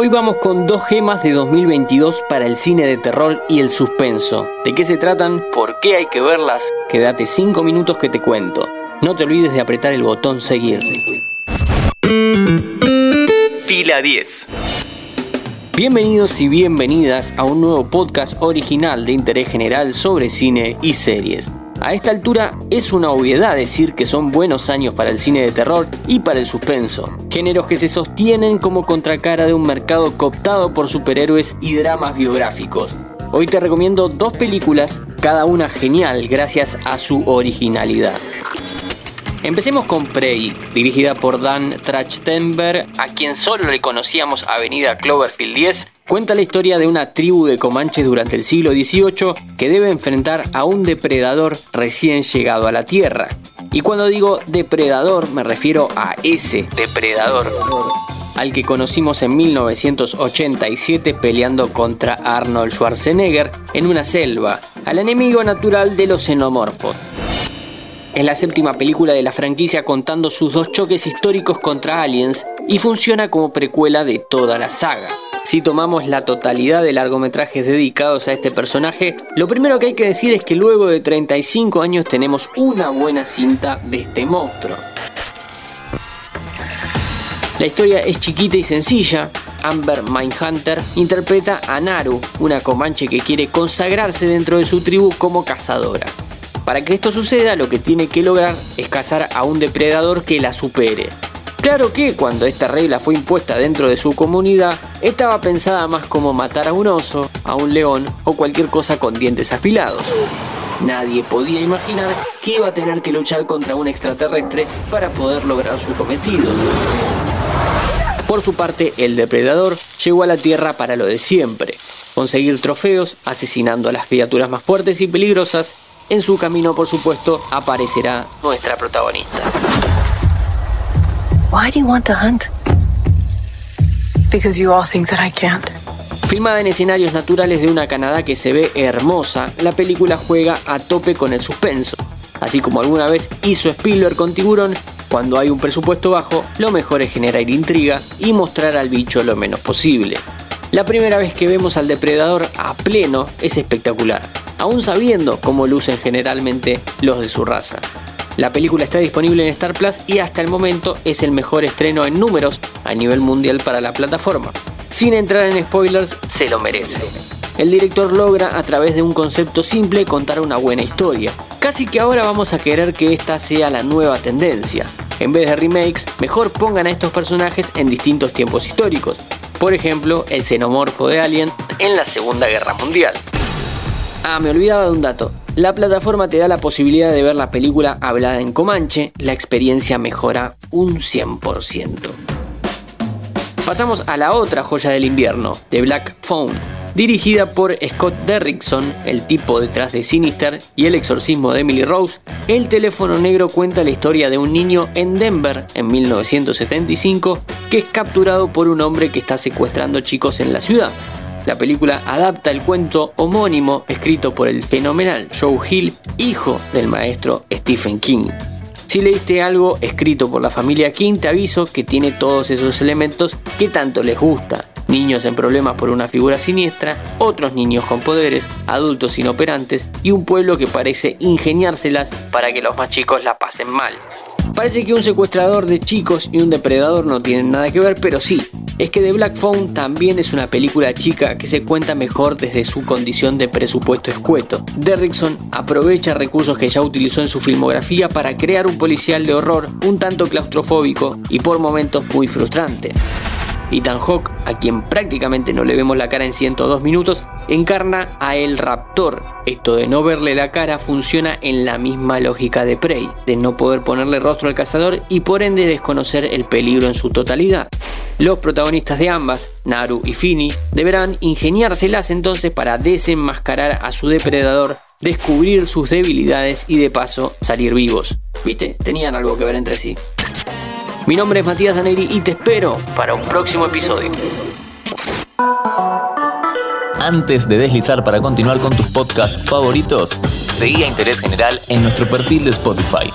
Hoy vamos con dos gemas de 2022 para el cine de terror y el suspenso. ¿De qué se tratan? ¿Por qué hay que verlas? Quédate 5 minutos que te cuento. No te olvides de apretar el botón seguir. Fila 10. Bienvenidos y bienvenidas a un nuevo podcast original de interés general sobre cine y series. A esta altura es una obviedad decir que son buenos años para el cine de terror y para el suspenso, géneros que se sostienen como contracara de un mercado cooptado por superhéroes y dramas biográficos. Hoy te recomiendo dos películas, cada una genial gracias a su originalidad. Empecemos con Prey, dirigida por Dan Trachtenberg, a quien solo le conocíamos Avenida Cloverfield 10. Cuenta la historia de una tribu de comanches durante el siglo XVIII que debe enfrentar a un depredador recién llegado a la Tierra. Y cuando digo depredador me refiero a ese depredador al que conocimos en 1987 peleando contra Arnold Schwarzenegger en una selva, al enemigo natural de los xenomorfos. Es la séptima película de la franquicia contando sus dos choques históricos contra aliens y funciona como precuela de toda la saga. Si tomamos la totalidad de largometrajes dedicados a este personaje, lo primero que hay que decir es que luego de 35 años tenemos una buena cinta de este monstruo. La historia es chiquita y sencilla. Amber Mindhunter interpreta a Naru, una comanche que quiere consagrarse dentro de su tribu como cazadora. Para que esto suceda, lo que tiene que lograr es cazar a un depredador que la supere. Claro que cuando esta regla fue impuesta dentro de su comunidad, estaba pensada más como matar a un oso, a un león o cualquier cosa con dientes afilados. Nadie podía imaginar que iba a tener que luchar contra un extraterrestre para poder lograr su cometido. Por su parte, el depredador llegó a la Tierra para lo de siempre, conseguir trofeos, asesinando a las criaturas más fuertes y peligrosas en su camino, por supuesto, aparecerá nuestra protagonista. Why do you want to hunt? Because you all think that I can't. Filmada en escenarios naturales de una Canadá que se ve hermosa, la película juega a tope con el suspenso. Así como alguna vez hizo Spielberg con Tiburón, cuando hay un presupuesto bajo, lo mejor es generar intriga y mostrar al bicho lo menos posible. La primera vez que vemos al depredador a pleno es espectacular aún sabiendo cómo lucen generalmente los de su raza. La película está disponible en Star Plus y hasta el momento es el mejor estreno en números a nivel mundial para la plataforma. Sin entrar en spoilers, se lo merece. El director logra a través de un concepto simple contar una buena historia. Casi que ahora vamos a querer que esta sea la nueva tendencia. En vez de remakes, mejor pongan a estos personajes en distintos tiempos históricos. Por ejemplo, el xenomorfo de Alien en la Segunda Guerra Mundial. Ah, me olvidaba de un dato. La plataforma te da la posibilidad de ver la película hablada en Comanche, la experiencia mejora un 100%. Pasamos a la otra joya del invierno, The Black Phone, dirigida por Scott Derrickson, el tipo detrás de Sinister y el exorcismo de Emily Rose. El teléfono negro cuenta la historia de un niño en Denver en 1975 que es capturado por un hombre que está secuestrando chicos en la ciudad. La película adapta el cuento homónimo escrito por el fenomenal Joe Hill, hijo del maestro Stephen King. Si leíste algo escrito por la familia King, te aviso que tiene todos esos elementos que tanto les gusta. Niños en problemas por una figura siniestra, otros niños con poderes, adultos inoperantes y un pueblo que parece ingeniárselas para que los más chicos la pasen mal. Parece que un secuestrador de chicos y un depredador no tienen nada que ver, pero sí, es que The Black Phone también es una película chica que se cuenta mejor desde su condición de presupuesto escueto. Derrickson aprovecha recursos que ya utilizó en su filmografía para crear un policial de horror un tanto claustrofóbico y por momentos muy frustrante. Ethan Hawke, a quien prácticamente no le vemos la cara en 102 minutos, encarna a el raptor. Esto de no verle la cara funciona en la misma lógica de Prey, de no poder ponerle rostro al cazador y por ende desconocer el peligro en su totalidad. Los protagonistas de ambas, Naru y Fini, deberán ingeniárselas entonces para desenmascarar a su depredador, descubrir sus debilidades y de paso salir vivos. ¿Viste? Tenían algo que ver entre sí. Mi nombre es Matías Daneri y te espero para un próximo episodio. Antes de deslizar para continuar con tus podcasts favoritos, seguí a Interés General en nuestro perfil de Spotify.